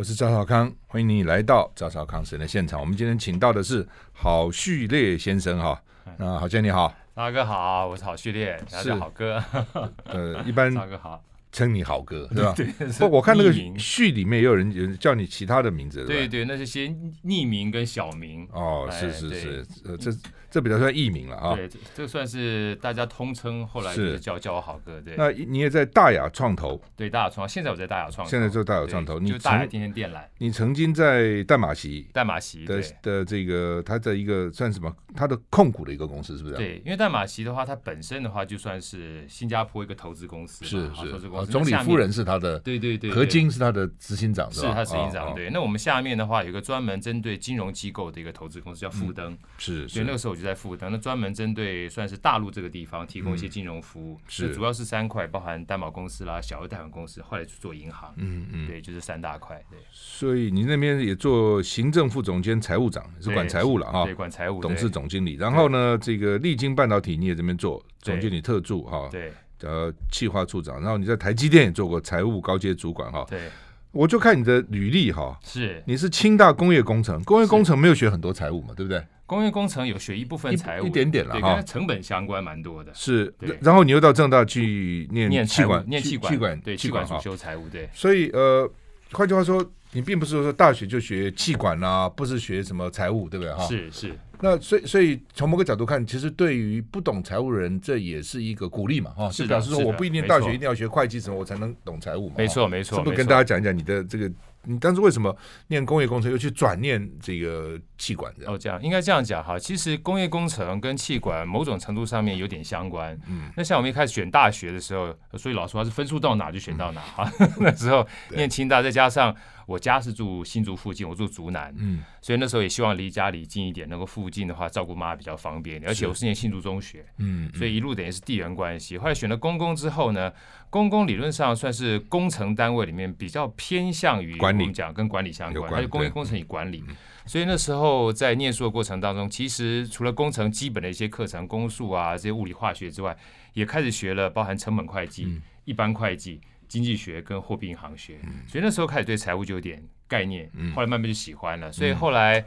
我是赵少康，欢迎你来到赵少康时的现场。我们今天请到的是郝旭烈先生哈，那郝先生你好，大哥好，我是郝旭烈，大家好哥，呃，一般大哥好。称你好哥 对吧？对，不，我看那个序里面也有人有人叫你其他的名字，对对，那是些匿名跟小名。哦，是是是，呃，这这比较算艺名了啊。对，这算是大家通称，后来就是叫叫我好哥。对，那你也在大雅创投？对，大雅创，现在我在大雅创投。现在就大雅创投，你就大雅天天电缆。你曾经在淡马席，淡马席的的这个，它的一个算什么？它的控股的一个公司是不是？对，因为淡马席的话，它本身的话就算是新加坡一个投资公司，是是，投资公司。总理夫人是。他的对对对，何晶是他的执行长，是他执行长。对，那我们下面的话有个专门针对金融机构的一个投资公司叫富登，是。所以那个时候我就在富登，那专门针对算是大陆这个地方提供一些金融服务，是主要是三块，包含担保公司啦、小额贷款公司，后来去做银行，嗯嗯，对，就是三大块。对，所以你那边也做行政副总监、财务长，是管财务了啊？对，管财务，董事总经理。然后呢，这个力晶半导体你也这边做总经理特助哈？对。呃，企划处长，然后你在台积电也做过财务高阶主管哈。对，我就看你的履历哈，是你是清大工业工程，工业工程没有学很多财务嘛，对不对？工业工程有学一部分财务，一点点了哈，跟成本相关蛮多的。是，然后你又到正大去念念气管，念气管，对，气管主修财务，对。所以呃，换句话说，你并不是说大学就学气管啊，不是学什么财务，对不对哈？是是。那所以所以从某个角度看，其实对于不懂财务人，这也是一个鼓励嘛，哈，是表示说我不一定大学一定要学会计什么，我才能懂财务嘛。没错没错，是不是跟大家讲一讲你的这个，你当时为什么念工业工程又去转念这个气管？哦，这样应该这样讲哈，其实工业工程跟气管某种程度上面有点相关。嗯，那像我们一开始选大学的时候，所以老实话是分数到哪就选到哪哈。那时候念清大，再加上。我家是住新竹附近，我住竹南，嗯，所以那时候也希望离家里近一点，能够附近的话照顾妈比较方便，而且我是念新竹中学，嗯，所以一路等于是地缘关系。后来选了公公之后呢，公工理论上算是工程单位里面比较偏向于管理，讲跟管理相关，它就工业工程与管理。所以那时候在念书的过程当中，其实除了工程基本的一些课程，公数啊这些物理化学之外，也开始学了包含成本会计、一般会计。经济学跟货币银行学，所以那时候开始对财务就有点概念，后来慢慢就喜欢了，所以后来。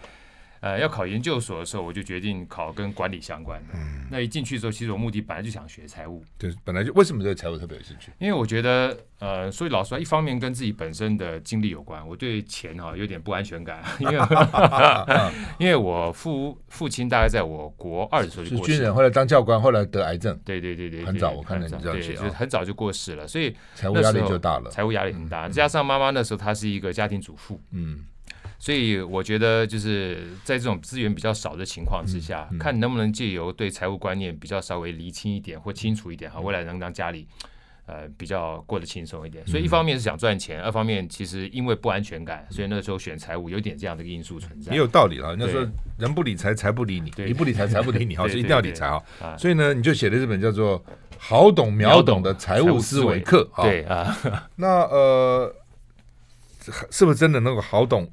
呃，要考研究所的时候，我就决定考跟管理相关的。嗯，那一进去之后，其实我目的本来就想学财务。对，本来就为什么对财务特别有兴趣？因为我觉得，呃，所以老实说，一方面跟自己本身的经历有关，我对钱哈有点不安全感，因为 因为我父父亲大概在我国二的时候就过世了，是军人，后来当教官，后来得癌症。对对对对，很早，我看到你这样写，就是很早就过世了，所以财务压力就大了，财务压力很大。加上妈妈那时候她是一个家庭主妇，嗯。所以我觉得就是在这种资源比较少的情况之下，嗯嗯、看能不能借由对财务观念比较稍微厘清一点或清楚一点哈，未来能让家里呃比较过得轻松一点。所以一方面是想赚钱，二方面其实因为不安全感，所以那时候选财务有点这样的一个因素存在。也有道理了，那说人不理财，财不理你；你不理财，财不理你。哈，所以一定要理财啊。所以呢，你就写了这本叫做《好懂秒懂的财务思维课》。对啊，那呃，是不是真的能够好懂？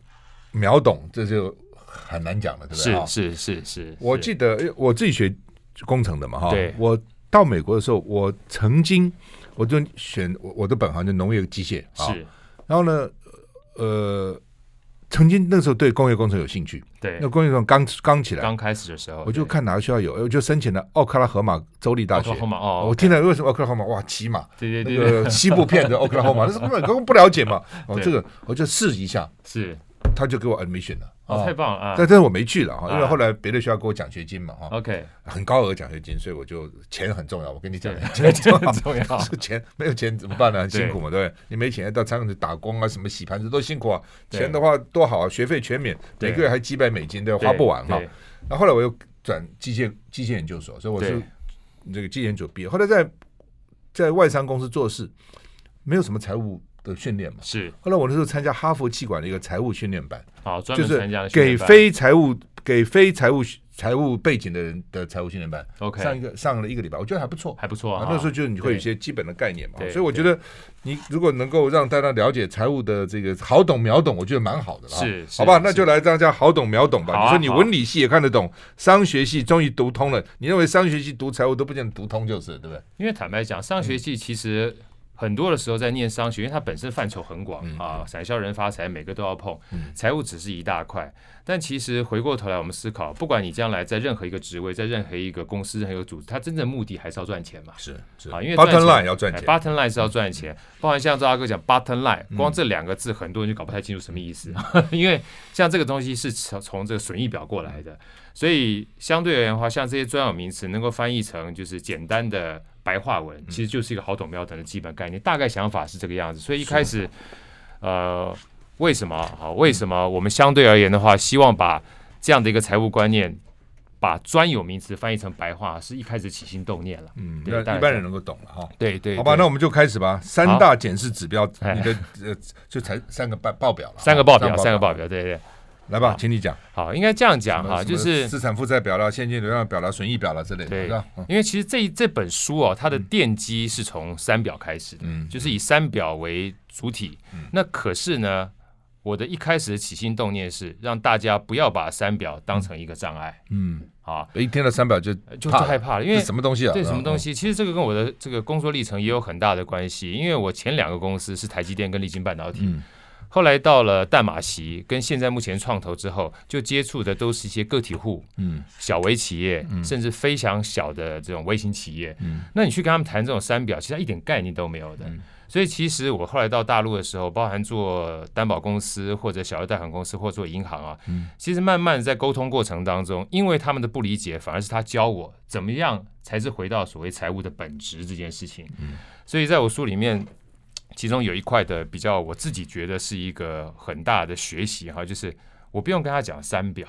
秒懂，这就很难讲了，对不对？是是是是。我记得我自己学工程的嘛，哈。对。我到美国的时候，我曾经我就选我我的本行就农业机械啊。是。然后呢，呃，曾经那时候对工业工程有兴趣。对。那工业工程刚刚起来，刚开始的时候，我就看哪个学校有，我就申请了奥克拉荷马州立大学。哦。我听了为什么奥克拉荷马？哇，骑马。对对对。西部片的奥克拉荷马，那是根本根本不了解嘛。哦，这个我就试一下。是。他就给我 admission 了，哦，太棒了啊！但但是我没去了哈，因为后来别的学校给我奖学金嘛哈，OK，很高额奖学金，所以我就钱很重要。我跟你讲，钱很重要，钱 没有钱怎么办呢？很辛苦嘛，对不对？你没钱到餐馆打工啊，什么洗盘子都辛苦啊。钱的话多好啊，学费全免，每个月还几百美金，都要花不完哈。那后来我又转机械机械研究所，所以我是这个机械研究所毕业。后来在在外商公司做事，没有什么财务。的训练嘛，是。后来我那时候参加哈佛气管的一个财务训练班，好，专门参加给非财务、给非财务财务背景的人的财务训练班。OK，上一个上了一个礼拜，我觉得还不错，还不错啊。那时候就是你会有一些基本的概念嘛，所以我觉得你如果能够让大家了解财务的这个好懂秒懂，我觉得蛮好的啦。是，好吧，那就来大家好懂秒懂吧。你说你文理系也看得懂，商学系终于读通了。你认为商学系读财务都不见得读通，就是对不对？因为坦白讲，商学系其实。很多的时候在念商学，因为它本身范畴很广、嗯、啊，散销人发财，每个都要碰，嗯、财务只是一大块。但其实回过头来，我们思考，不管你将来在任何一个职位，在任何一个公司、任何一个组织，它真正的目的还是要赚钱嘛？是是啊，因为 bottom line 要赚钱，bottom line 是要赚钱。包含像赵大哥讲 bottom line，嗯、光这两个字，很多人就搞不太清楚什么意思。因为像这个东西是从从这个损益表过来的，所以相对而言的话，像这些专有名词能够翻译成就是简单的。白话文其实就是一个好懂妙懂的基本概念，大概想法是这个样子。所以一开始，呃，为什么啊？为什么我们相对而言的话，希望把这样的一个财务观念，把专有名词翻译成白话，是一开始起心动念了。嗯，对，一般人能够懂了哈。对对，好吧，那我们就开始吧。三大检视指标，你的呃，就才三个报报表了，三个报表，三个报表，对对。来吧，请你讲。好，应该这样讲哈，就是资产负债表了、现金流量表了、损益表了之类的。对，因为其实这这本书哦，它的奠基是从三表开始的，就是以三表为主体。那可是呢，我的一开始的起心动念是让大家不要把三表当成一个障碍。嗯，啊，一听到三表就就害怕了，因为什么东西啊？对，什么东西？其实这个跟我的这个工作历程也有很大的关系，因为我前两个公司是台积电跟立晶半导体。后来到了淡马锡，跟现在目前创投之后，就接触的都是一些个体户、嗯，小微企业，嗯、甚至非常小的这种微型企业。嗯，那你去跟他们谈这种三表，其实他一点概念都没有的。嗯、所以其实我后来到大陆的时候，包含做担保公司或者小额贷款公司或者做银行啊，嗯、其实慢慢在沟通过程当中，因为他们的不理解，反而是他教我怎么样才是回到所谓财务的本质这件事情。嗯，所以在我书里面。其中有一块的比较，我自己觉得是一个很大的学习哈，就是我不用跟他讲三表，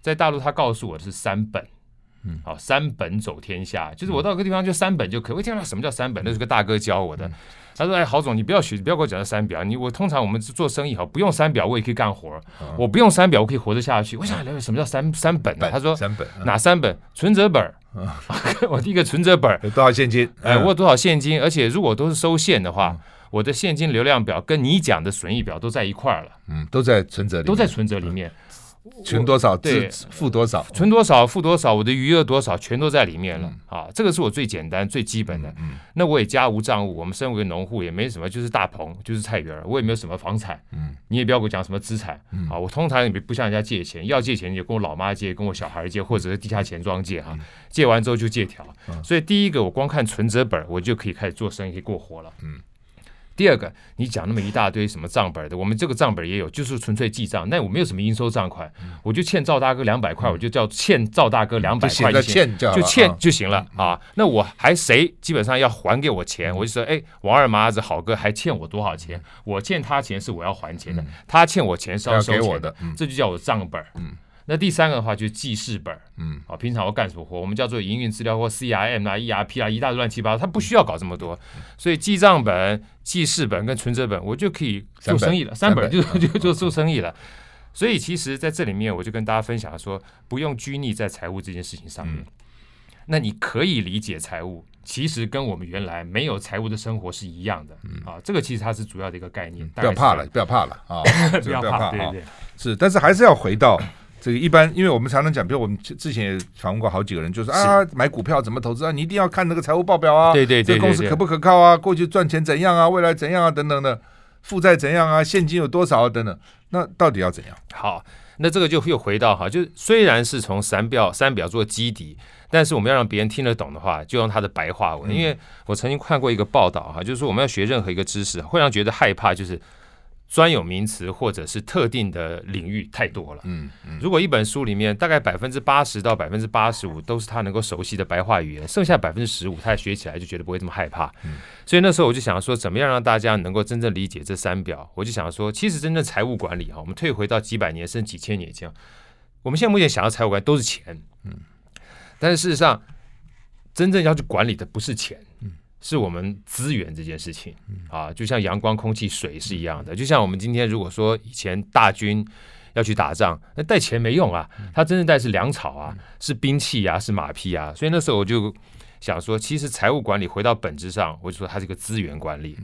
在大陆他告诉我的是三本，嗯，好，三本走天下，就是我到个地方就三本就可以。我听到什么叫三本，那是个大哥教我的。他说：“哎，郝总，你不要学，不要给我讲三表。你我通常我们做生意哈，不用三表我也可以干活，我不用三表我可以活得下去。我想了解什么叫三三本呢？他说三本，哪三本？存折本。” 我第一个存折本有多少现金？哎，我有多少现金？而且如果都是收现的话，我的现金流量表跟你讲的损益表都在一块儿了。嗯，都在存折里，都在存折里面。存多少？对，付多少？存多少？付多少？我的余额多少？全都在里面了。啊，这个是我最简单、最基本的。那我也家无账务，我们身为农户也没什么，就是大棚，就是菜园，我也没有什么房产。嗯，你也不要给我讲什么资产。嗯啊，我通常也不向人家借钱，要借钱就跟我老妈借，跟我小孩借，或者是地下钱庄借哈。借完之后就借条。所以第一个，我光看存折本，我就可以开始做生意，可以过活了。嗯。第二个，你讲那么一大堆什么账本的，我们这个账本也有，就是纯粹记账。那我没有什么应收账款，我就欠赵大哥两百块，我就叫欠赵大哥两百块就行，就欠就行了啊。那我还谁基本上要还给我钱，我就说，哎，王二麻子好哥还欠我多少钱？我欠他钱是我要还钱的，他欠我钱是要收钱的，这就叫我账本。嗯。那第三个的话就是记事本，嗯，啊，平常我干什么活，我们叫做营运资料或 CRM 啊、ERP 啊，一大堆乱七八糟，他不需要搞这么多，所以记账本、记事本跟存折本，我就可以做生意了，三本。就就就做生意了。所以其实在这里面，我就跟大家分享说，不用拘泥在财务这件事情上面。那你可以理解财务，其实跟我们原来没有财务的生活是一样的，啊，这个其实它是主要的一个概念。不要怕了，不要怕了啊，不要怕，对对，是，但是还是要回到。这个一般，因为我们常常讲，比如我们之前也访问过好几个人，就是啊，买股票怎么投资啊？你一定要看那个财务报表啊，对对对，这公司可不可靠啊？过去赚钱怎样啊？未来怎样啊？等等的，负债怎样啊？现金有多少啊？等等，那到底要怎样？好，那这个就又回到哈，就虽然是从三表三表做基底，但是我们要让别人听得懂的话，就用他的白话文。因为我曾经看过一个报道哈，就是说我们要学任何一个知识，会让觉得害怕，就是。专有名词或者是特定的领域太多了。嗯嗯，如果一本书里面大概百分之八十到百分之八十五都是他能够熟悉的白话语言，剩下百分之十五他学起来就觉得不会这么害怕。嗯，所以那时候我就想说，怎么样让大家能够真正理解这三表？我就想说，其实真正财务管理哈，我们退回到几百年甚至几千年前，我们现在目前想要财务管理都是钱。嗯，但是事实上，真正要去管理的不是钱。嗯。是我们资源这件事情啊，就像阳光、空气、水是一样的。就像我们今天如果说以前大军要去打仗，那带钱没用啊，他真正带是粮草啊，是兵器啊，是马匹啊。所以那时候我就想说，其实财务管理回到本质上，我就说它是一个资源管理。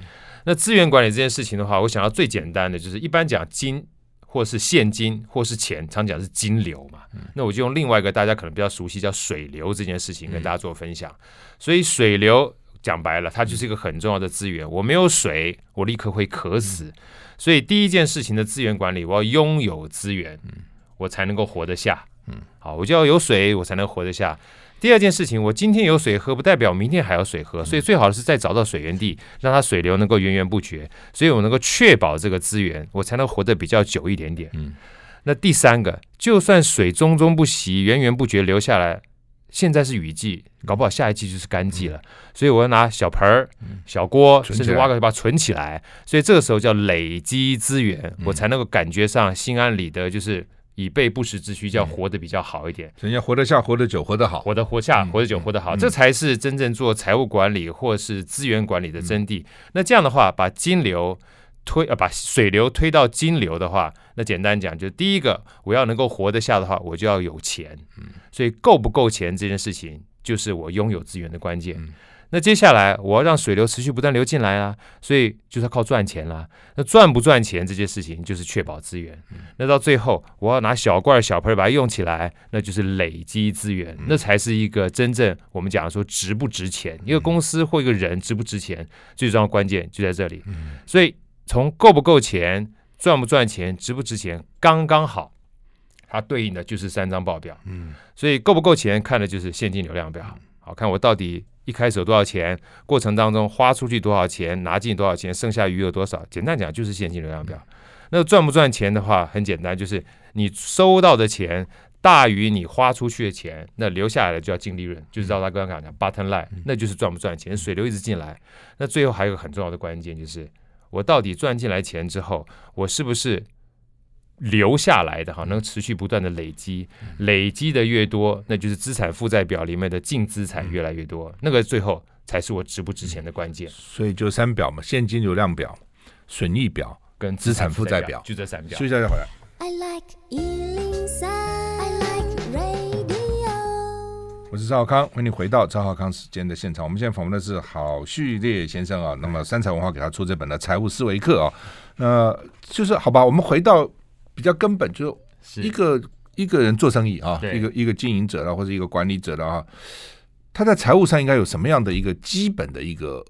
那资源管理这件事情的话，我想要最简单的就是一般讲金或是现金或是钱，常讲是金流嘛。那我就用另外一个大家可能比较熟悉叫水流这件事情跟大家做分享。所以水流。讲白了，它就是一个很重要的资源。我没有水，我立刻会渴死。所以第一件事情的资源管理，我要拥有资源，我才能够活得下。嗯好，我就要有水，我才能活得下。第二件事情，我今天有水喝，不代表明天还有水喝，所以最好的是再找到水源地，让它水流能够源源不绝，所以我能够确保这个资源，我才能活得比较久一点点。嗯，那第三个，就算水中中不息，源源不绝流下来，现在是雨季，搞不好下一季就是干季了，所以我要拿小盆儿、小锅，甚至挖个把它存起来，所以这个时候叫累积资源，我才能够感觉上心安理得，就是。以备不时之需，叫活得比较好一点。人家活得下，活得久，活得好，活得活下，活得久，活得好，这才是真正做财务管理或是资源管理的真谛。那这样的话，把金流推呃，把水流推到金流的话，那简单讲，就第一个，我要能够活得下的话，我就要有钱。所以够不够钱这件事情，就是我拥有资源的关键。那接下来我要让水流持续不断流进来啊，所以就是要靠赚钱啦。那赚不赚钱这件事情就是确保资源。那到最后我要拿小罐小盆把它用起来，那就是累积资源，那才是一个真正我们讲说值不值钱。一个公司或一个人值不值钱，最重要的关键就在这里。所以从够不够钱、赚不赚钱、值不值钱，刚刚好，它对应的就是三张报表。嗯所以够不够钱看的就是现金流量表。好，看我到底。一开始有多少钱？过程当中花出去多少钱？拿进多少钱？剩下余额多少？简单讲就是现金流量表。那赚不赚钱的话，很简单，就是你收到的钱大于你花出去的钱，那留下来的就要净利润，就是照他刚刚讲讲 bottom line，那就是赚不赚钱。水流一直进来，那最后还有一个很重要的关键，就是我到底赚进来钱之后，我是不是？留下来的哈，能持续不断的累积，累积的越多，那就是资产负债表里面的净资产越来越多，那个最后才是我值不值钱的关键。所以就三表嘛，现金流量表、损益表跟资产负债表，就这三表。休息一下再回来。I like 我是赵浩康，欢迎你回到赵浩康时间的现场。我们现在访问的是郝旭烈先生啊，那么三彩文化给他出这本的《财务思维课》啊，那就是好吧，我们回到。比较根本，就是一个一个人做生意啊，一个一个经营者了，或者一个管理者了啊，他在财务上应该有什么样的一个基本的一个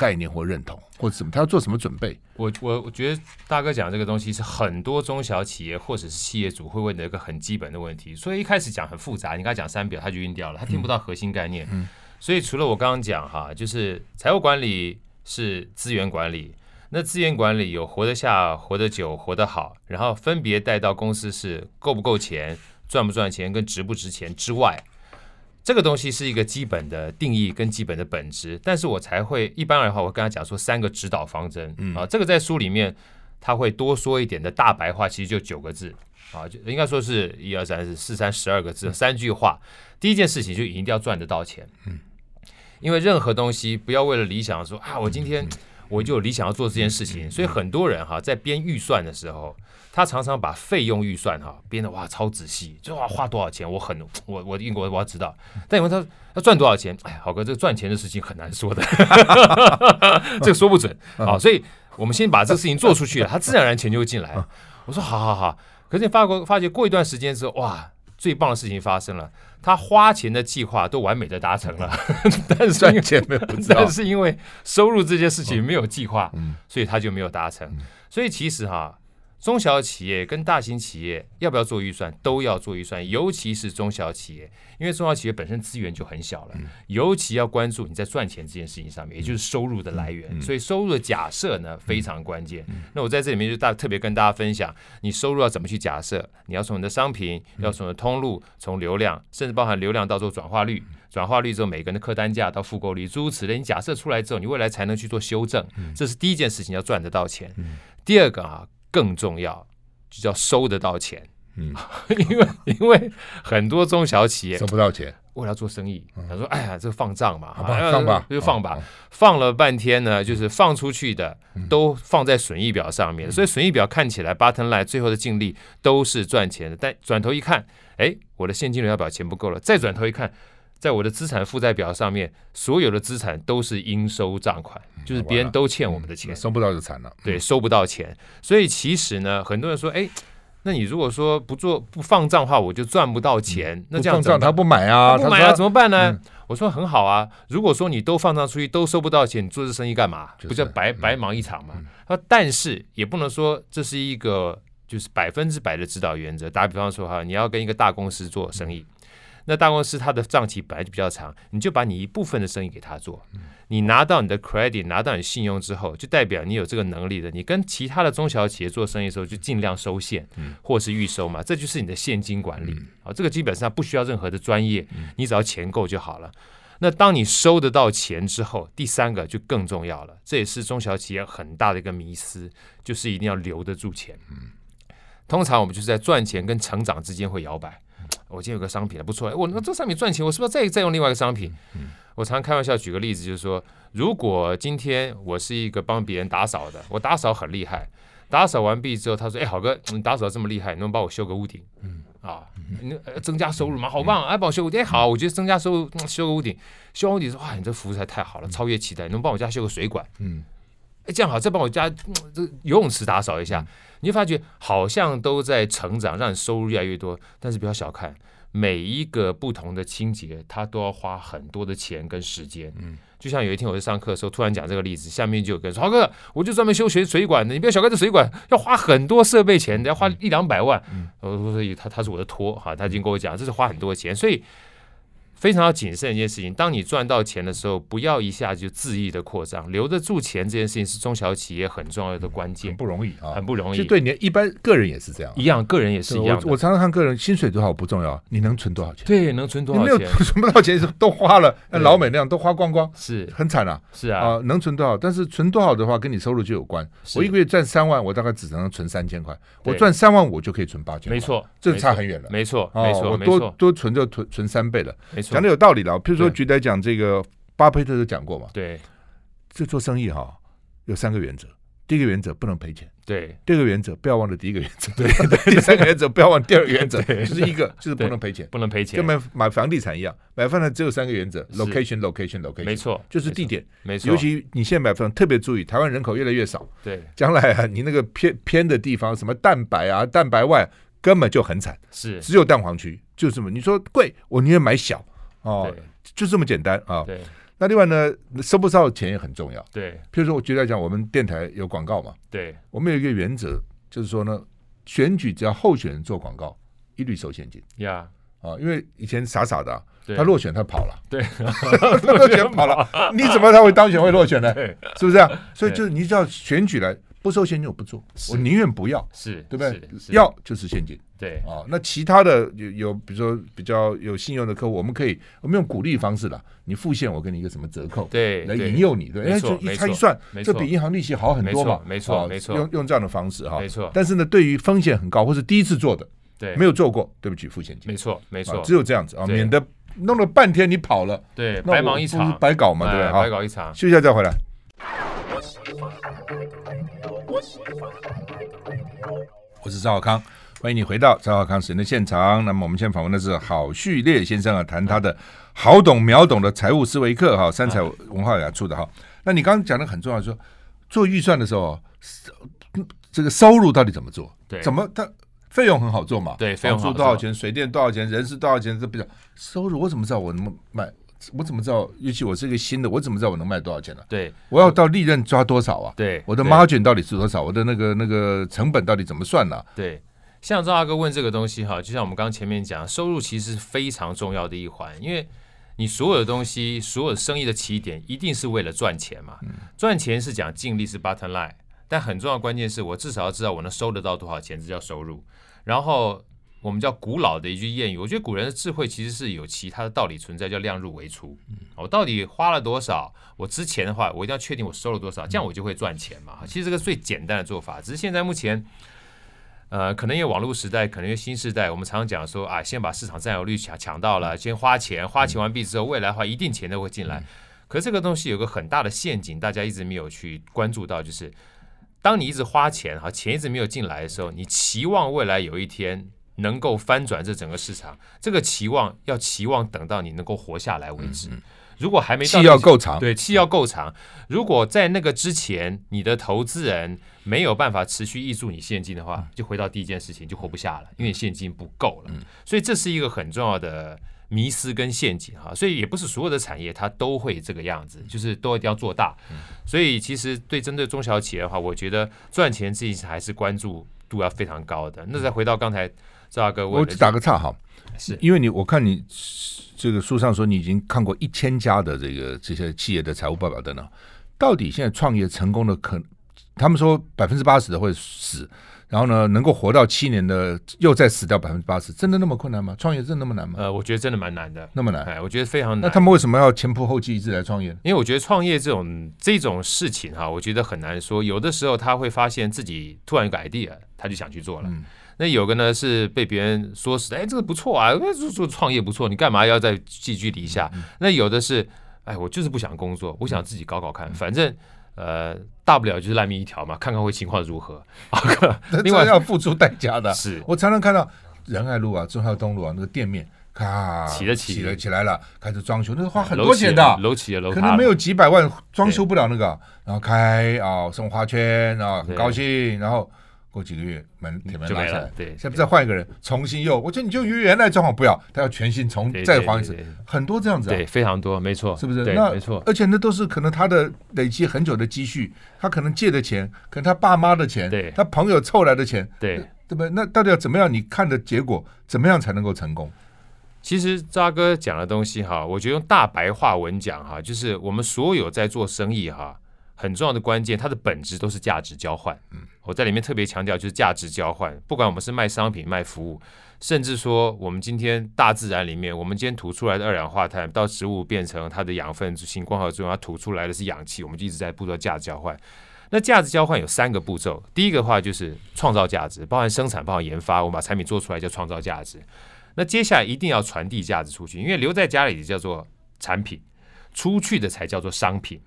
概念或认同，或者什么？他要做什么准备？我我我觉得大哥讲这个东西是很多中小企业或者是企业主会问的一个很基本的问题，所以一开始讲很复杂，你刚才讲三表他就晕掉了，他听不到核心概念。嗯，所以除了我刚刚讲哈，就是财务管理是资源管理。那资源管理有活得下、活得久、活得好，然后分别带到公司是够不够钱、赚不赚钱跟值不值钱之外，这个东西是一个基本的定义跟基本的本质。但是我才会一般的话，我跟他讲说三个指导方针，嗯。啊，这个在书里面他会多说一点的大白话，其实就九个字。啊，就应该说是一二三四四三十二个字，三句话。第一件事情就一定要赚得到钱，嗯，因为任何东西不要为了理想说啊，我今天。我就有理想要做这件事情，所以很多人哈在编预算的时候，他常常把费用预算哈编的哇超仔细，就哇花多少钱，我很我我英国我要知道，但你问他要赚多少钱，哎，好哥这个赚钱的事情很难说的，这个说不准啊，所以我们先把这个事情做出去了，他自然而然钱就会进来。我说好好好，可是你发觉发觉过一段时间之后，哇，最棒的事情发生了。他花钱的计划都完美的达成了，但是赚钱没有，但是因为收入这件事情没有计划，所以他就没有达成。所以其实哈。中小企业跟大型企业要不要做预算？都要做预算，尤其是中小企业，因为中小企业本身资源就很小了，尤其要关注你在赚钱这件事情上面，也就是收入的来源。所以收入的假设呢非常关键。那我在这里面就大特别跟大家分享，你收入要怎么去假设？你要从你的商品，要从你的通路，从流量，甚至包含流量到做转化率，转化率之后每个人的客单价到复购率，诸如此类。你假设出来之后，你未来才能去做修正。这是第一件事情，要赚得到钱。第二个啊。更重要，就叫收得到钱。嗯，因为因为很多中小企业收不到钱，为了做生意，他说：“哎呀，这个放账嘛，好吧，放吧，就放吧。”放了半天呢，就是放出去的都放在损益表上面，所以损益表看起来 bottom line 最后的净利都是赚钱的。但转头一看，哎，我的现金流要表钱不够了。再转头一看，在我的资产负债表上面，所有的资产都是应收账款。就是别人都欠我们的钱，收不到就惨了。对，收不到钱。所以其实呢，很多人说，哎，那你如果说不做不放账的话，我就赚不到钱。嗯、那这样子他不买啊？他不买啊？怎么办呢？嗯、我说很好啊。如果说你都放账出去，都收不到钱，你做这生意干嘛？就是、不叫白白忙一场嘛？他说、嗯，但是也不能说这是一个就是百分之百的指导原则。打比方说哈，你要跟一个大公司做生意。嗯那大公司它的账期本来就比较长，你就把你一部分的生意给他做，你拿到你的 credit，拿到你信用之后，就代表你有这个能力的。你跟其他的中小企业做生意的时候，就尽量收现，或是预收嘛，这就是你的现金管理啊。这个基本上不需要任何的专业，你只要钱够就好了。那当你收得到钱之后，第三个就更重要了，这也是中小企业很大的一个迷思，就是一定要留得住钱。通常我们就是在赚钱跟成长之间会摇摆。我今天有个商品不错，我那这商品赚钱，我是不是要再再用另外一个商品？嗯、我常开玩笑举个例子，就是说，如果今天我是一个帮别人打扫的，我打扫很厉害，打扫完毕之后，他说：“哎，好哥，你打扫这么厉害，能不能帮我修个屋顶？”嗯啊，你增加收入嘛，好棒！哎，帮我修屋顶，哎，好，我觉得增加收入，修个屋顶，修完屋顶说：“哇，你这服务才太好了，超越期待，能帮我家修个水管？”嗯，哎，这样好，再帮我家这游泳池打扫一下。嗯你就发觉好像都在成长，让你收入越来越多，但是不要小看每一个不同的清洁，它都要花很多的钱跟时间。嗯，就像有一天我在上课的时候，突然讲这个例子，下面就有个人说：“郝哥，我就专门修水水管的，你不要小看这水管，要花很多设备钱，要花一两百万。嗯”我所以他他是我的托哈，他已经跟我讲，这是花很多钱，所以。非常要谨慎一件事情，当你赚到钱的时候，不要一下就恣意的扩张，留得住钱这件事情是中小企业很重要的关键，很不容易啊，很不容易。就对你一般个人也是这样，一样，个人也是一样。我我常常看个人薪水多少不重要，你能存多少钱？对，能存多少钱？没有存不到钱，都花了，像老美那样都花光光，是很惨啊。是啊，啊，能存多少？但是存多少的话，跟你收入就有关。我一个月赚三万，我大概只能存三千块；我赚三万，我就可以存八千。没错，这差很远了。没错，没错，我多多存就存存三倍了。没错，讲的有道理了。譬如说，举例来讲，这个巴菲特都讲过嘛。对，这做生意哈，有三个原则。第一个原则不能赔钱。对。第二个原则不要忘了第一个原则。对 对。第三个原则不要忘第二个原则。就是一个就是不能赔钱，不能赔钱。跟买买房地产一样，买房呢只有三个原则：location，location，location。没错，就是地点。没错。尤其你现在买房特别注意，台湾人口越来越少。对。将来啊，你那个偏偏的地方，什么蛋白啊、蛋白外，根本就很惨。是。只有蛋黄区，就这么。你说贵，我宁愿买小。哦。就这么简单啊！对，那另外呢，收不收钱也很重要。对，譬如说，我举例来讲，我们电台有广告嘛？对，我们有一个原则，就是说呢，选举只要候选人做广告，一律收现金。呀，啊，因为以前傻傻的，他落选他跑了，对，落选跑了，你怎么他会当选会落选呢？是不是啊？所以就是你只要选举来。不收现金我不做，我宁愿不要，是对不对？要就是现金，对。啊。那其他的有有，比如说比较有信用的客户，我们可以我们用鼓励方式啦，你付现我给你一个什么折扣，对，来引诱你，对，哎，就一他一算，这比银行利息好很多嘛，没错，没错，用用这样的方式哈，没错。但是呢，对于风险很高或是第一次做的，对，没有做过，对不起，付现金，没错，没错，只有这样子啊，免得弄了半天你跑了，对，白忙一场，白搞嘛，对不对？白搞一场，休息一下再回来。我是赵浩康，欢迎你回到赵浩康时间的现场。那么我们现在访问的是郝旭烈先生啊，谈他的好懂秒懂的财务思维课哈，三彩文化雅出的哈。那你刚刚讲的很重要，说做预算的时候，这个收入到底怎么做？对，怎么他费用很好做嘛？对，费用多少钱？水电多少钱？人事多少钱？这比较收入我怎么知道我能不能卖？我怎么知道？尤其我是一个新的，我怎么知道我能卖多少钱呢？对，我要到利润抓多少啊？对，我的 margin 到底是多少？我的那个那个成本到底怎么算呢？对，像赵大哥问这个东西哈，就像我们刚刚前面讲，收入其实是非常重要的一环，因为你所有的东西，所有生意的起点一定是为了赚钱嘛。赚钱是讲尽力是 bottom line，但很重要的关键是我至少要知道我能收得到多少钱，这叫收入。然后。我们叫古老的一句谚语，我觉得古人的智慧其实是有其他的道理存在，叫量入为出。我到底花了多少？我之前的话，我一定要确定我收了多少，这样我就会赚钱嘛。其实这个最简单的做法，只是现在目前，呃，可能因为网络时代，可能因为新时代，我们常常讲说啊，先把市场占有率抢抢到了，先花钱，花钱完毕之后，未来的话一定钱都会进来。可是这个东西有个很大的陷阱，大家一直没有去关注到，就是当你一直花钱哈，钱一直没有进来的时候，你期望未来有一天。能够翻转这整个市场，这个期望要期望等到你能够活下来为止。如果还没到气要够长，对，气要够长。如果在那个之前，你的投资人没有办法持续挹注你现金的话，就回到第一件事情，就活不下了，因为现金不够了。嗯，所以这是一个很重要的迷失跟陷阱哈。所以也不是所有的产业它都会这个样子，就是都一定要做大。所以其实对针对中小企业的话，我觉得赚钱这件事还是关注度要非常高的。那再回到刚才赵大哥问，我打个岔哈。是因为你，我看你这个书上说你已经看过一千家的这个这些企业的财务报表等等，到底现在创业成功的可，他们说百分之八十的会死，然后呢，能够活到七年的又再死掉百分之八十，真的那么困难吗？创业真的那么难吗？呃，我觉得真的蛮难的，那么难，哎，我觉得非常难。那他们为什么要前仆后继一直来创业？因为我觉得创业这种这种事情哈，我觉得很难说。有的时候他会发现自己突然有个 idea，他就想去做了。嗯那有个呢是被别人说是，哎，这个不错啊，那做创业不错，你干嘛要在寄居篱下？那有的是，哎，我就是不想工作，我想自己搞搞看，反正呃，大不了就是烂命一条嘛，看看会情况如何。另外要付出代价的。是我常常看到仁爱路啊、中孝东路啊那个店面，咔起了起了起来了，开始装修，那是花很多钱的，楼起了楼可能没有几百万装修不了那个，然后开啊送花圈啊很高兴，然后。过几个月门铁门拉下来，对，现在再换一个人重新又，我觉得你就原来装潢不要，他要全新重再换一次，很多这样子，对，非常多，没错，是不是？对，那没错，而且那都是可能他的累积很久的积蓄，他可能借的钱，可能他爸妈的钱，对，他朋友凑来的钱，对，对不对？那到底要怎么样？你看的结果怎么样才能够成功？其实渣哥讲的东西哈，我觉得用大白话文讲哈，就是我们所有在做生意哈。很重要的关键，它的本质都是价值交换。嗯，我在里面特别强调，就是价值交换。不管我们是卖商品、卖服务，甚至说我们今天大自然里面，我们今天吐出来的二氧化碳，到植物变成它的养分，行光合作用，它吐出来的是氧气，我们就一直在步骤价值交换。那价值交换有三个步骤，第一个的话就是创造价值，包含生产、包含研发，我们把产品做出来叫创造价值。那接下来一定要传递价值出去，因为留在家里叫做产品。出去的才叫做商品。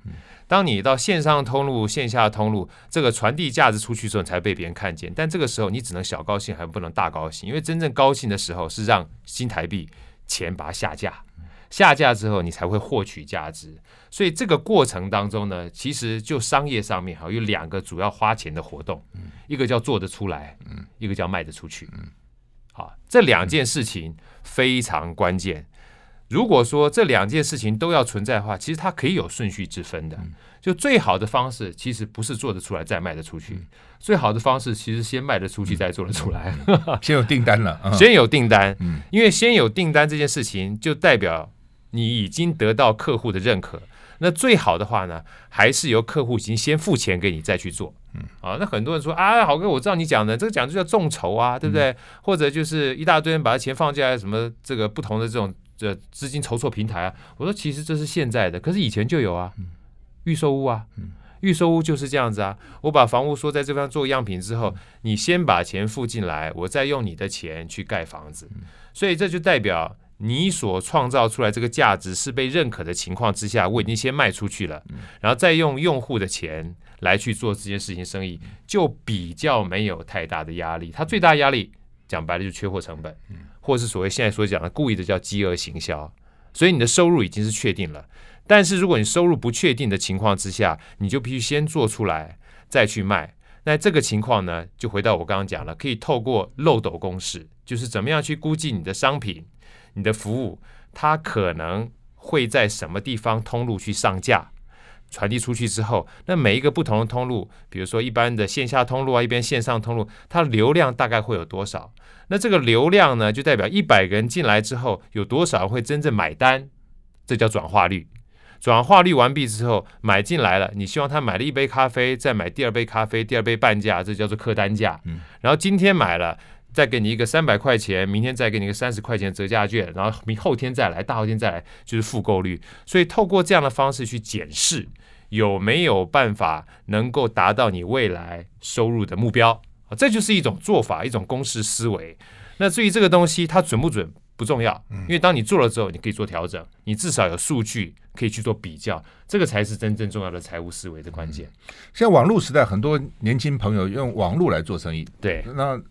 当你到线上通路、线下通路，这个传递价值出去之后，才被别人看见。但这个时候，你只能小高兴，还不能大高兴，因为真正高兴的时候是让新台币钱把它下架，下架之后你才会获取价值。所以这个过程当中呢，其实就商业上面哈，有两个主要花钱的活动，一个叫做得出来，一个叫卖得出去。好，这两件事情非常关键。如果说这两件事情都要存在的话，其实它可以有顺序之分的。就最好的方式，其实不是做得出来再卖得出去。最好的方式，其实先卖得出去再做得出来。先有订单了，先有订单。因为先有订单这件事情，就代表你已经得到客户的认可。那最好的话呢，还是由客户已经先付钱给你再去做。嗯啊，那很多人说啊，好哥，我知道你讲的这个讲就叫众筹啊，对不对？或者就是一大堆人把钱放进来，什么这个不同的这种。这资金筹措平台啊，我说其实这是现在的，可是以前就有啊，预售屋啊，预售屋就是这样子啊。我把房屋说在这方做样品之后，你先把钱付进来，我再用你的钱去盖房子，所以这就代表你所创造出来这个价值是被认可的情况之下，我已经先卖出去了，然后再用用户的钱来去做这件事情生意，就比较没有太大的压力。它最大压力讲白了就是缺货成本。或是所谓现在所讲的故意的叫饥饿行销，所以你的收入已经是确定了，但是如果你收入不确定的情况之下，你就必须先做出来再去卖。那这个情况呢，就回到我刚刚讲了，可以透过漏斗公式，就是怎么样去估计你的商品、你的服务，它可能会在什么地方通路去上架。传递出去之后，那每一个不同的通路，比如说一般的线下通路啊，一边线上通路，它流量大概会有多少？那这个流量呢，就代表一百个人进来之后，有多少人会真正买单？这叫转化率。转化率完毕之后，买进来了，你希望他买了一杯咖啡，再买第二杯咖啡，第二杯半价，这叫做客单价。然后今天买了，再给你一个三百块钱，明天再给你一个三十块钱折价券，然后明后天再来，大后天再来，就是复购率。所以透过这样的方式去检视。有没有办法能够达到你未来收入的目标？啊，这就是一种做法，一种公式思维。那至于这个东西它准不准不重要，因为当你做了之后，你可以做调整，你至少有数据可以去做比较，这个才是真正重要的财务思维的关键。现在网络时代，很多年轻朋友用网络来做生意，对。那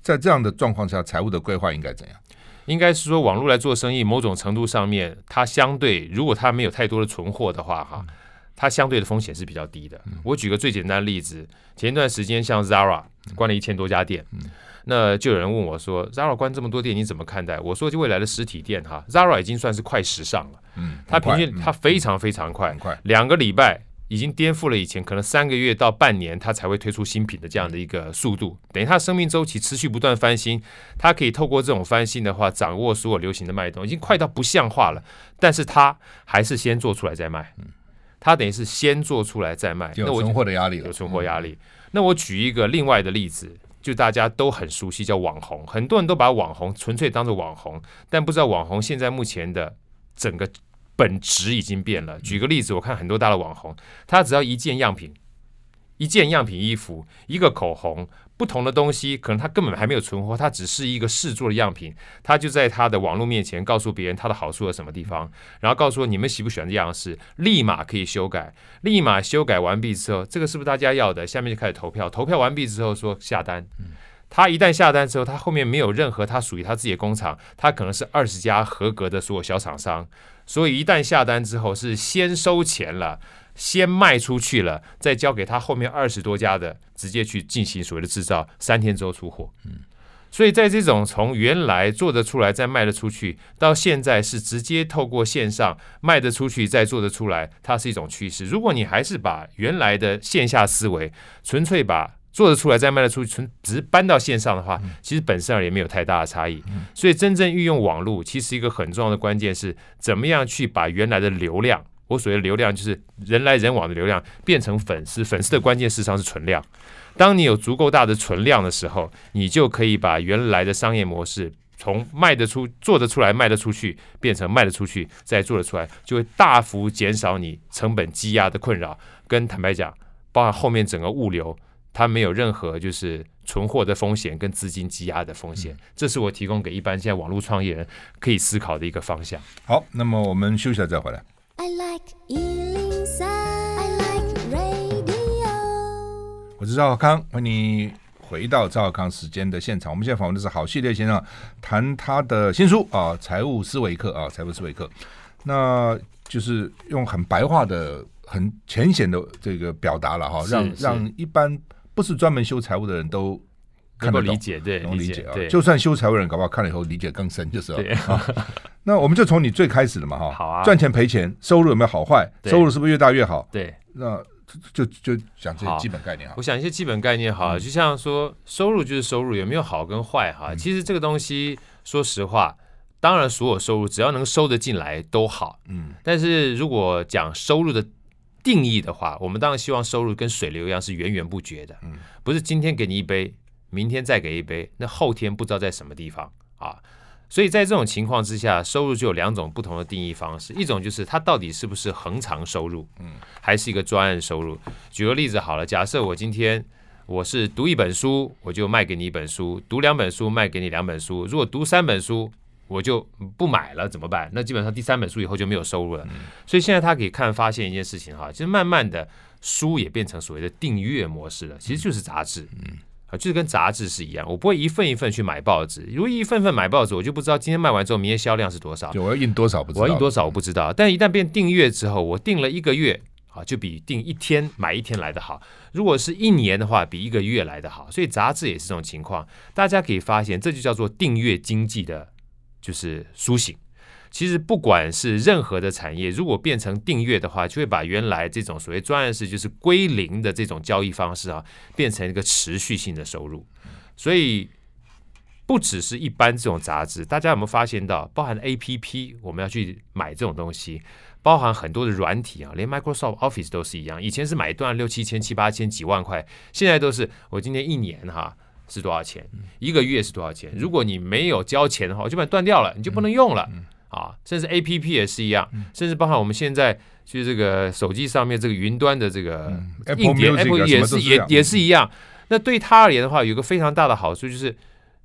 在这样的状况下，财务的规划应该怎样？应该是说网络来做生意，某种程度上面，它相对如果它没有太多的存货的话，哈，它相对的风险是比较低的。我举个最简单的例子，前一段时间像 Zara 关了一千多家店，那就有人问我说，Zara 关这么多店，你怎么看待？我说，就未来的实体店哈，Zara 已经算是快时尚了，嗯，它平均它非常非常快，两个礼拜。已经颠覆了以前可能三个月到半年它才会推出新品的这样的一个速度，等于它生命周期持续不断翻新，它可以透过这种翻新的话，掌握所有流行的脉动，已经快到不像话了。但是它还是先做出来再卖，它等于是先做出来再卖，有存货的压力，有存货压力。那我举一个另外的例子，就大家都很熟悉，叫网红，很多人都把网红纯粹当做网红，但不知道网红现在目前的整个。本质已经变了。举个例子，我看很多大的网红，他只要一件样品，一件样品衣服，一个口红，不同的东西，可能他根本还没有存货，他只是一个试做的样品，他就在他的网络面前告诉别人他的好处在什么地方，然后告诉我你们喜不喜欢这样式，立马可以修改，立马修改完毕之后，这个是不是大家要的？下面就开始投票，投票完毕之后说下单。他一旦下单之后，他后面没有任何他属于他自己的工厂，他可能是二十家合格的所有小厂商。所以一旦下单之后，是先收钱了，先卖出去了，再交给他后面二十多家的，直接去进行所谓的制造，三天之后出货。嗯，所以在这种从原来做得出来再卖得出去，到现在是直接透过线上卖得出去再做得出来，它是一种趋势。如果你还是把原来的线下思维，纯粹把做得出来再卖得出去，纯只是搬到线上的话，其实本身而言没有太大的差异。所以真正运用网络，其实一个很重要的关键是怎么样去把原来的流量，我所谓的流量就是人来人往的流量，变成粉丝。粉丝的关键事实上是存量。当你有足够大的存量的时候，你就可以把原来的商业模式从卖得出、做得出来、卖得出去，变成卖得出去再做得出来，就会大幅减少你成本积压的困扰。跟坦白讲，包含后面整个物流。它没有任何就是存货的风险跟资金积压的风险，这是我提供给一般现在网络创业人可以思考的一个方向。好，那么我们休息一下再回来。I like 103, I like radio。我是赵少康，欢迎你回到赵少康时间的现场。我们现在访问的是好系列先生，谈他的新书啊，《财务思维课》啊，《财务思维课》，那就是用很白话的、很浅显的这个表达了哈，让让一般。不是专门修财务的人都能够理解，对，能理解啊。就算修财务人，搞不好看了以后理解更深，就是啊。那我们就从你最开始的嘛，哈，好啊。赚钱赔钱，收入有没有好坏？收入是不是越大越好？对，那就就讲这些基本概念啊。我想一些基本概念哈，就像说收入就是收入，有没有好跟坏哈？其实这个东西，说实话，当然所有收入只要能收得进来都好，嗯。但是如果讲收入的。定义的话，我们当然希望收入跟水流一样是源源不绝的，嗯，不是今天给你一杯，明天再给一杯，那后天不知道在什么地方啊。所以在这种情况之下，收入就有两种不同的定义方式，一种就是它到底是不是恒常收入，嗯，还是一个专案收入。举个例子好了，假设我今天我是读一本书，我就卖给你一本书；读两本书，卖给你两本书；如果读三本书，我就不买了，怎么办？那基本上第三本书以后就没有收入了。嗯、所以现在他可以看发现一件事情哈，其实慢慢的书也变成所谓的订阅模式了，其实就是杂志，嗯，啊，就是跟杂志是一样。我不会一份一份去买报纸，如果一份份买报纸，我就不知道今天卖完之后明天销量是多少。我要印多少不知道，我要印多少我不知道。但一旦变订阅之后，我订了一个月啊，就比订一天买一天来的好。如果是一年的话，比一个月来的好。所以杂志也是这种情况，大家可以发现，这就叫做订阅经济的。就是苏醒。其实不管是任何的产业，如果变成订阅的话，就会把原来这种所谓专案式就是归零的这种交易方式啊，变成一个持续性的收入。所以不只是一般这种杂志，大家有没有发现到，包含 APP，我们要去买这种东西，包含很多的软体啊，连 Microsoft Office 都是一样。以前是买断六七千、七八千、几万块，现在都是我今天一年哈。是多少钱？一个月是多少钱？如果你没有交钱的话，我就把它断掉了，你就不能用了啊！甚至 APP 也是一样，甚至包含我们现在去这个手机上面这个云端的这个硬碟，Apple 也是也也是一样。那对他而言的话，有个非常大的好处就是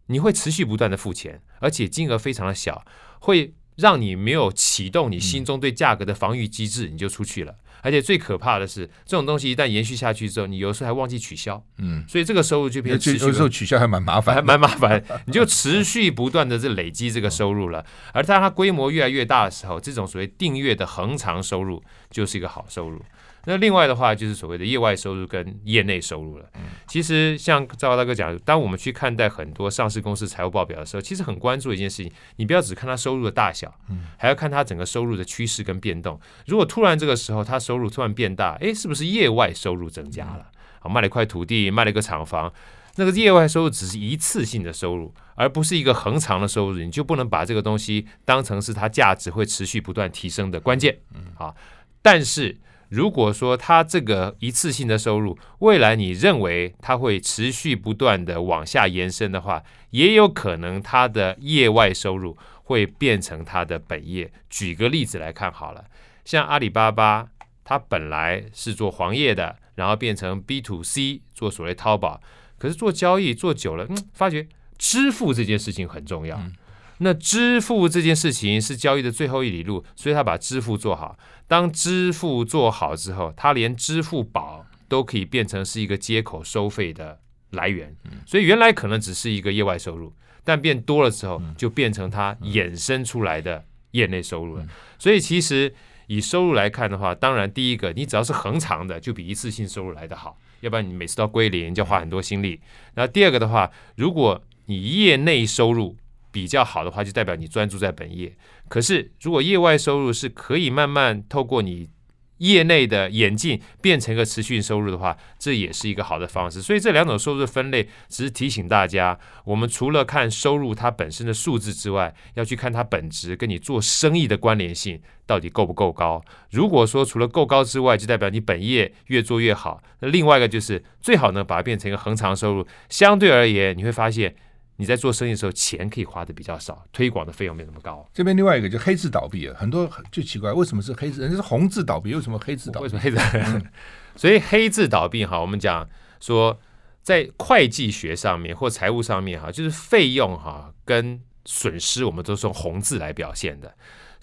你会持续不断的付钱，而且金额非常的小，会让你没有启动你心中对价格的防御机制，你就出去了。而且最可怕的是，这种东西一旦延续下去之后，你有时候还忘记取消，嗯，所以这个收入就变成有时候取消还蛮麻烦，还蛮麻烦，你就持续不断的这累积这个收入了。而当它规模越来越大的时候，这种所谓订阅的恒常收入就是一个好收入。那另外的话，就是所谓的业外收入跟业内收入了。其实像赵大哥讲，当我们去看待很多上市公司财务报表的时候，其实很关注一件事情，你不要只看它收入的大小，还要看它整个收入的趋势跟变动。如果突然这个时候它收入突然变大，诶，是不是业外收入增加了？好，卖了一块土地，卖了一个厂房，那个业外收入只是一次性的收入，而不是一个恒长的收入，你就不能把这个东西当成是它价值会持续不断提升的关键。啊，但是。如果说他这个一次性的收入，未来你认为它会持续不断的往下延伸的话，也有可能他的业外收入会变成他的本业。举个例子来看好了，像阿里巴巴，它本来是做黄页的，然后变成 B to C 做所谓淘宝，可是做交易做久了，嗯，发觉支付这件事情很重要。那支付这件事情是交易的最后一里路，所以他把支付做好。当支付做好之后，他连支付宝都可以变成是一个接口收费的来源。所以原来可能只是一个业外收入，但变多了之后，就变成它衍生出来的业内收入了。所以其实以收入来看的话，当然第一个，你只要是恒常的，就比一次性收入来得好。要不然你每次到归零，就花很多心力。那第二个的话，如果你业内收入比较好的话，就代表你专注在本业。可是，如果业外收入是可以慢慢透过你业内的演进变成一个持续收入的话，这也是一个好的方式。所以，这两种收入的分类只是提醒大家，我们除了看收入它本身的数字之外，要去看它本质跟你做生意的关联性到底够不够高。如果说除了够高之外，就代表你本业越做越好。那另外一个就是最好呢，把它变成一个恒常收入。相对而言，你会发现。你在做生意的时候，钱可以花的比较少，推广的费用没那么高。这边另外一个就黑字倒闭了，很多就奇怪，为什么是黑字？人家是红字倒闭，为什么黑字倒闭？为什么黑字？嗯、所以黑字倒闭哈，我们讲说在会计学上面或财务上面哈，就是费用哈跟损失，我们都是用红字来表现的。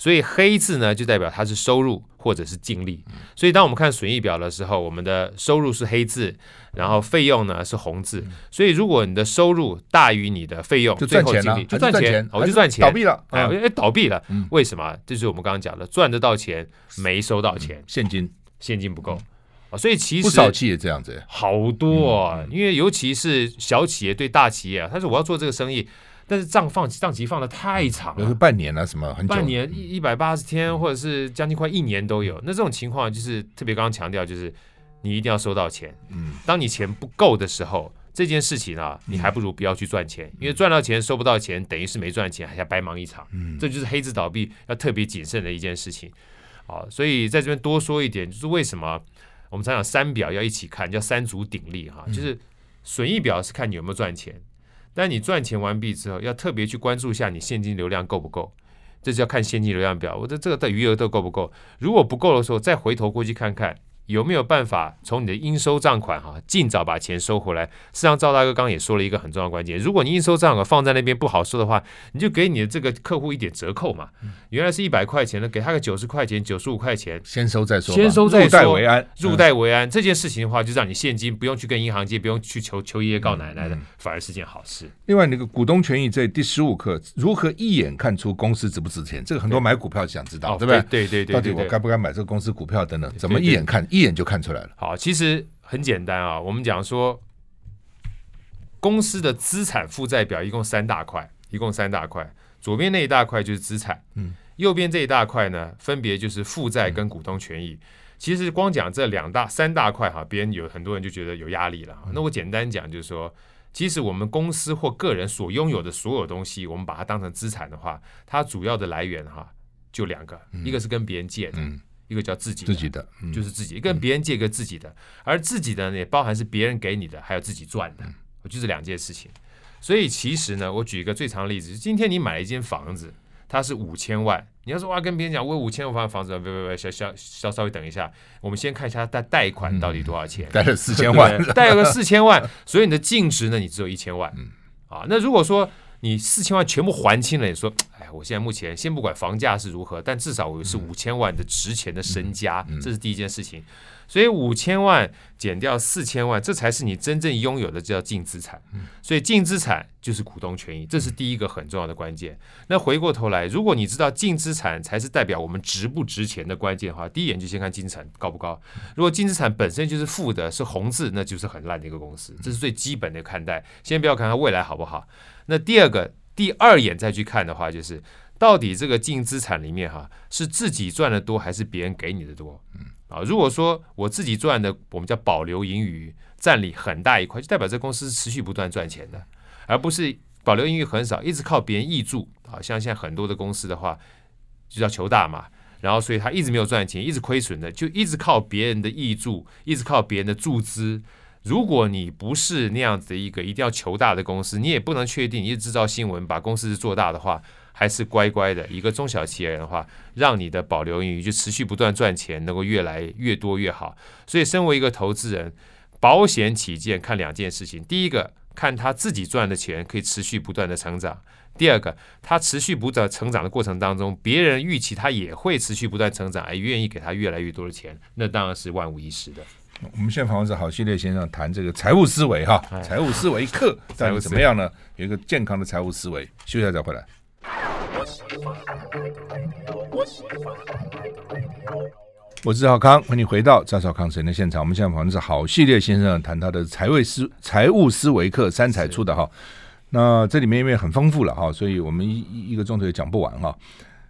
所以黑字呢，就代表它是收入或者是净利。所以当我们看损益表的时候，我们的收入是黑字，然后费用呢是红字。所以如果你的收入大于你的费用，就赚钱了，就赚钱，我就赚钱。倒闭了，哎，倒闭了，为什么？这就是我们刚刚讲的，赚得到钱，没收到钱，现金现金不够啊。所以其实不少企业这样子，好多，因为尤其是小企业对大企业啊，他说我要做这个生意。但是账放账期放的太长了，半年啊什么，很久，半年一一百八十天，或者是将近快一年都有。那这种情况就是特别刚刚强调，就是你一定要收到钱。嗯，当你钱不够的时候，这件事情啊，你还不如不要去赚钱，因为赚到钱收不到钱，等于是没赚钱，还要白忙一场。嗯，这就是黑字倒闭要特别谨慎的一件事情。好，所以在这边多说一点，就是为什么我们常常三表要一起看，叫三足鼎立哈，就是损益表是看你有没有赚钱。但你赚钱完毕之后，要特别去关注一下你现金流量够不够，这就要看现金流量表，我的这个的余额都够不够？如果不够的时候，再回头过去看看。有没有办法从你的应收账款哈，尽早把钱收回来？实际上，赵大哥刚刚也说了一个很重要的关键：如果你应收账款放在那边不好收的话，你就给你的这个客户一点折扣嘛。原来是一百块钱的，给他个九十块钱、九十五块钱，先收再说，先收再说，入袋为安。入袋为安这件事情的话，就让你现金不用去跟银行借，不用去求求爷爷告奶奶的，反而是件好事。另外，那个股东权益在第十五课，如何一眼看出公司值不值钱？这个很多买股票想知道，对不对？对对对，到底我该不该买这个公司股票等等？怎么一眼看？一眼就看出来了。好，其实很简单啊。我们讲说，公司的资产负债表一共三大块，一共三大块。左边那一大块就是资产，嗯，右边这一大块呢，分别就是负债跟股东权益。其实光讲这两大三大块哈，别人有很多人就觉得有压力了。那我简单讲就是说，其实我们公司或个人所拥有的所有东西，我们把它当成资产的话，它主要的来源哈就两个，一个是跟别人借的。一个叫自己的，自己的，嗯、就是自己跟别人借个自己的，嗯、而自己的呢也包含是别人给你的，还有自己赚的，我就这两件事情。所以其实呢，我举一个最长的例子，今天你买了一间房子，它是五千万，你要说哇，跟别人讲我有五千万房子，别别别，稍稍稍稍微等一下，我们先看一下它贷款到底多少钱，贷了四千万，贷了个 四千万，所以你的净值呢，你只有一千万，嗯。啊，那如果说。你四千万全部还清了，你说，哎，我现在目前先不管房价是如何，但至少我是五千万的值钱的身家，这是第一件事情。所以五千万减掉四千万，这才是你真正拥有的，叫净资产。所以净资产就是股东权益，这是第一个很重要的关键。那回过头来，如果你知道净资产才是代表我们值不值钱的关键的话，第一眼就先看净资产高不高。如果净资产本身就是负的，是红字，那就是很烂的一个公司。这是最基本的看待。先不要看它未来好不好。那第二个，第二眼再去看的话，就是到底这个净资产里面哈，是自己赚的多还是别人给你的多？嗯啊，如果说我自己赚的，我们叫保留盈余，占领很大一块，就代表这公司是持续不断赚钱的，而不是保留盈余很少，一直靠别人挹注。啊，像现在很多的公司的话，就叫求大嘛，然后所以他一直没有赚钱，一直亏损的，就一直靠别人的益助，一直靠别人的注资。如果你不是那样子的一个一定要求大的公司，你也不能确定，你制造新闻把公司做大的话。还是乖乖的，一个中小企业的话，让你的保留盈余就持续不断赚钱，能够越来越多越好。所以，身为一个投资人，保险起见，看两件事情：第一个，看他自己赚的钱可以持续不断的成长；第二个，他持续不断成长的过程当中，别人预期他也会持续不断成长，而愿意给他越来越多的钱，那当然是万无一失的。我们现在访问是好系列先生谈这个财务思维哈，财务思维课到底怎么样呢？有一个健康的财务思维，休息一下再回来。我是赵康，欢迎回到赵少康神的现场。我们现在访问是好系列先生谈他的财务思财务思维课，三彩出的哈。那这里面因为很丰富了哈，所以我们一一个钟头也讲不完哈。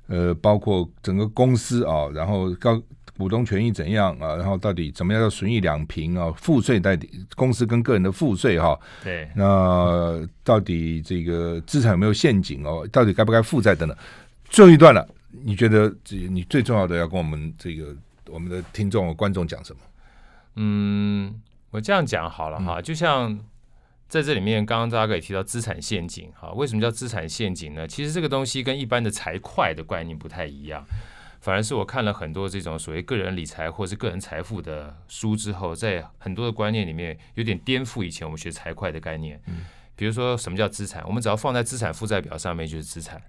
呃，包括整个公司啊，然后高。股东权益怎样啊？然后到底怎么样叫损益两平啊？赋税代理公司跟个人的赋税哈？对，那到底这个资产有没有陷阱哦？到底该不该负债等等？最后一段了，你觉得这你最重要的要跟我们这个我们的听众观众讲什么？嗯，我这样讲好了哈，就像在这里面刚刚大家可以提到资产陷阱哈，为什么叫资产陷阱呢？其实这个东西跟一般的财会的观念不太一样。反而是我看了很多这种所谓个人理财或是个人财富的书之后，在很多的观念里面有点颠覆以前我们学财会的概念。嗯，比如说什么叫资产？我们只要放在资产负债表上面就是资产。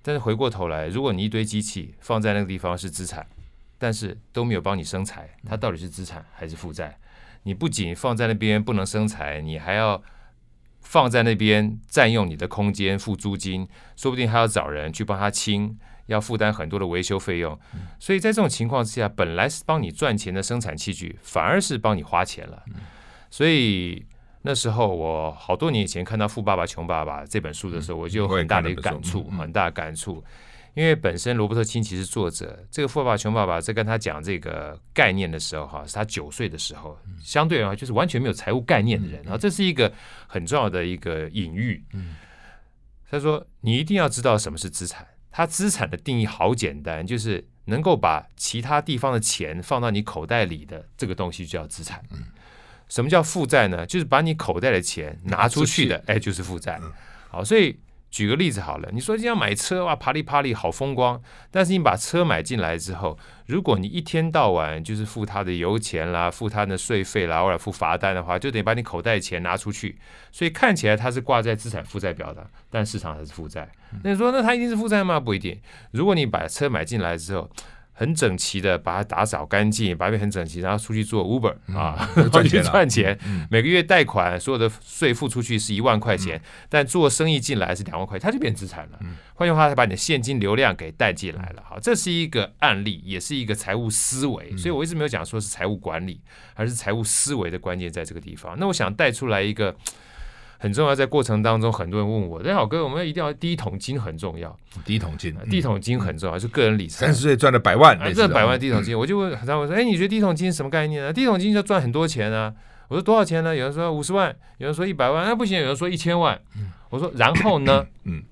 但是回过头来，如果你一堆机器放在那个地方是资产，但是都没有帮你生财，它到底是资产还是负债？你不仅放在那边不能生财，你还要放在那边占用你的空间付租金，说不定还要找人去帮他清。要负担很多的维修费用，所以在这种情况之下，本来是帮你赚钱的生产器具，反而是帮你花钱了。所以那时候我好多年以前看到《富爸爸穷爸爸》这本书的时候，我就有很大的一个感触，很大的感触。因为本身罗伯特清崎是作者，这个《富爸爸穷爸爸》在跟他讲这个概念的时候，哈，是他九岁的时候，相对而言就是完全没有财务概念的人，然后这是一个很重要的一个隐喻。他说：“你一定要知道什么是资产。”它资产的定义好简单，就是能够把其他地方的钱放到你口袋里的这个东西就叫资产。什么叫负债呢？就是把你口袋的钱拿出去的，哎，就是负债。好，所以。举个例子好了，你说你要买车哇，啪里啪里好风光。但是你把车买进来之后，如果你一天到晚就是付他的油钱啦，付他的税费啦，或者付罚单的话，就得把你口袋钱拿出去。所以看起来它是挂在资产负债表的，但市场还是负债。那你说那它一定是负债吗？不一定。如果你把车买进来之后，很整齐的把它打扫干净，把它变很整齐，然后出去做 Uber 啊，赚钱赚钱。每个月贷款所有的税付出去是一万块钱，嗯、但做生意进来是两万块，它就变资产了。换句话，它把你的现金流量给带进来了。好，这是一个案例，也是一个财务思维。所以我一直没有讲说是财务管理，而是财务思维的关键在这个地方。那我想带出来一个。很重要，在过程当中，很多人问我：“哎，好哥，我们一定要第一桶金很重要。”第一桶金，第一桶金很重要，是个人理财。三十岁赚了百万，赚百万第一桶金，我就问他：“我说，哎，你觉得第一桶金什么概念呢？第一桶金就赚很多钱啊。”我说：“多少钱呢？”有人说五十万，有人说一百万，那不行。有人说一千万。我说：“然后呢？” 嗯，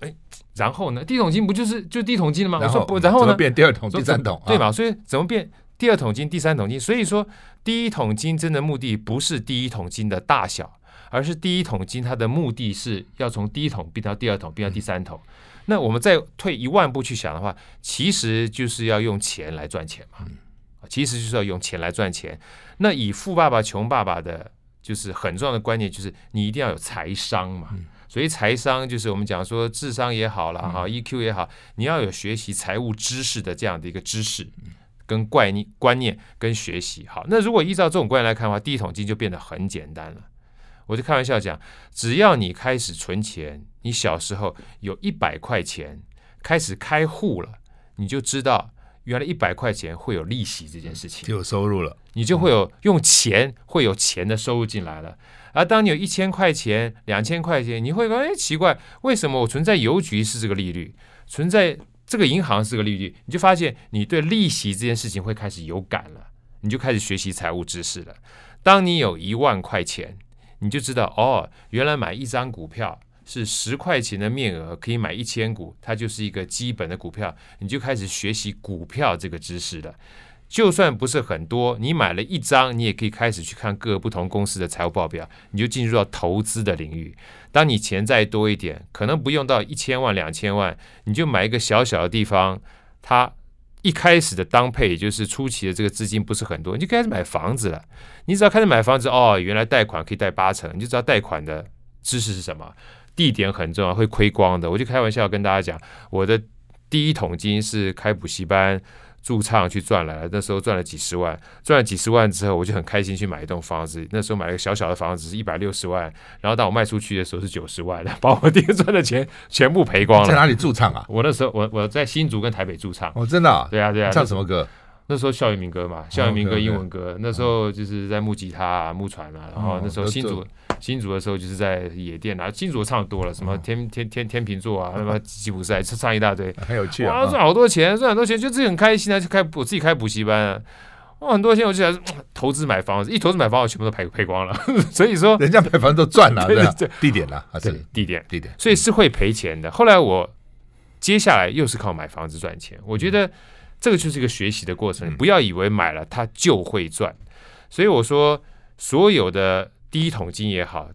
哎，然后呢？第一桶金不就是就第一桶金了吗？我说不，然后呢？变第二桶、第三桶？对吧？所以怎么变第二桶金、第三桶金？所以说，第一桶金真的目的不是第一桶金的大小。而是第一桶金，它的目的是要从第一桶变到第二桶，变到第三桶。那我们再退一万步去想的话，其实就是要用钱来赚钱嘛。其实就是要用钱来赚钱。那以富爸爸穷爸爸的，就是很重要的观念，就是你一定要有财商嘛。所以财商就是我们讲说智商也好了哈、嗯、，EQ 也好，你要有学习财务知识的这样的一个知识跟观念、观念跟学习。好，那如果依照这种观念来看的话，第一桶金就变得很简单了。我就开玩笑讲，只要你开始存钱，你小时候有一百块钱，开始开户了，你就知道原来一百块钱会有利息这件事情，就有收入了，你就会有用钱会有钱的收入进来了。而当你有一千块钱、两千块钱，你会说：“哎，奇怪，为什么我存在邮局是这个利率，存在这个银行是个利率？”你就发现你对利息这件事情会开始有感了，你就开始学习财务知识了。当你有一万块钱，你就知道哦，原来买一张股票是十块钱的面额可以买一千股，它就是一个基本的股票，你就开始学习股票这个知识了。就算不是很多，你买了一张，你也可以开始去看各个不同公司的财务报表，你就进入到投资的领域。当你钱再多一点，可能不用到一千万、两千万，你就买一个小小的地方，它一开始的当配，也就是初期的这个资金不是很多，你就开始买房子了。你只要开始买房子，哦，原来贷款可以贷八成，你就知道贷款的知识是什么，地点很重要，会亏光的。我就开玩笑跟大家讲，我的第一桶金是开补习班。驻唱去赚来了，那时候赚了几十万，赚了几十万之后，我就很开心去买一栋房子。那时候买了一个小小的房子，是一百六十万，然后当我卖出去的时候是九十万，把我爹赚的钱全部赔光了。在哪里驻唱啊？我那时候我我在新竹跟台北驻唱。哦，真的啊？对啊对啊。唱什么歌？那时候校园民歌嘛，校园民歌、英文歌。那时候就是在木吉他啊、木船啊，然后那时候新竹。新竹的时候就是在野店啊，新竹唱多了，什么天天天天秤座啊，什么吉普赛，唱一大堆，很有趣啊，赚好多钱，赚很多钱，就自己很开心啊，就开我自己开补习班啊，哇，很多钱，我就想投资买房子，一投资买房子，我全部都赔赔光了，所以说人家买房子都赚了，对对，地点了，对地点。地点，所以是会赔钱的。后来我接下来又是靠买房子赚钱，我觉得这个就是一个学习的过程，不要以为买了它就会赚，所以我说所有的第一桶金也好。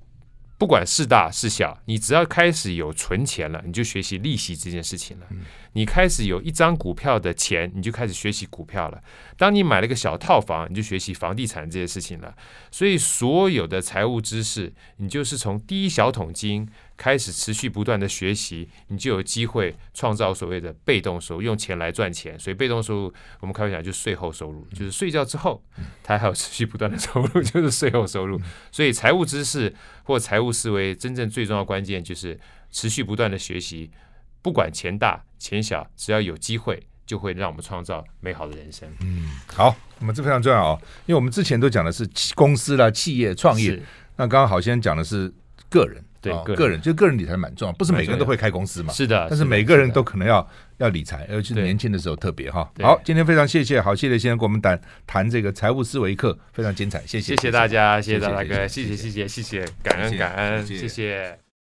不管是大是小，你只要开始有存钱了，你就学习利息这件事情了。你开始有一张股票的钱，你就开始学习股票了。当你买了个小套房，你就学习房地产这件事情了。所以，所有的财务知识，你就是从第一小桶金开始，持续不断的学习，你就有机会创造所谓的被动收入，用钱来赚钱。所以，被动收入我们开玩笑就是税后收入，就是睡觉之后，它还有持续不断的收入，就是税后收入。所以，财务知识或财务思维，真正最重要关键就是持续不断的学习，不管钱大钱小，只要有机会。就会让我们创造美好的人生。嗯，好，那么这非常重要哦，因为我们之前都讲的是公司啦、企业创业，那刚刚好先讲的是个人，对，哦、个人，就个人理财蛮重要，不是每个人都会开公司嘛？是的，但是每个人都可能要要理财，尤其是年轻的时候特别哈。好，今天非常谢谢好谢谢先生给我们谈谈这个财务思维课，非常精彩，谢谢，谢谢大家，谢谢大大哥，谢谢谢谢谢谢，感恩感恩，谢谢。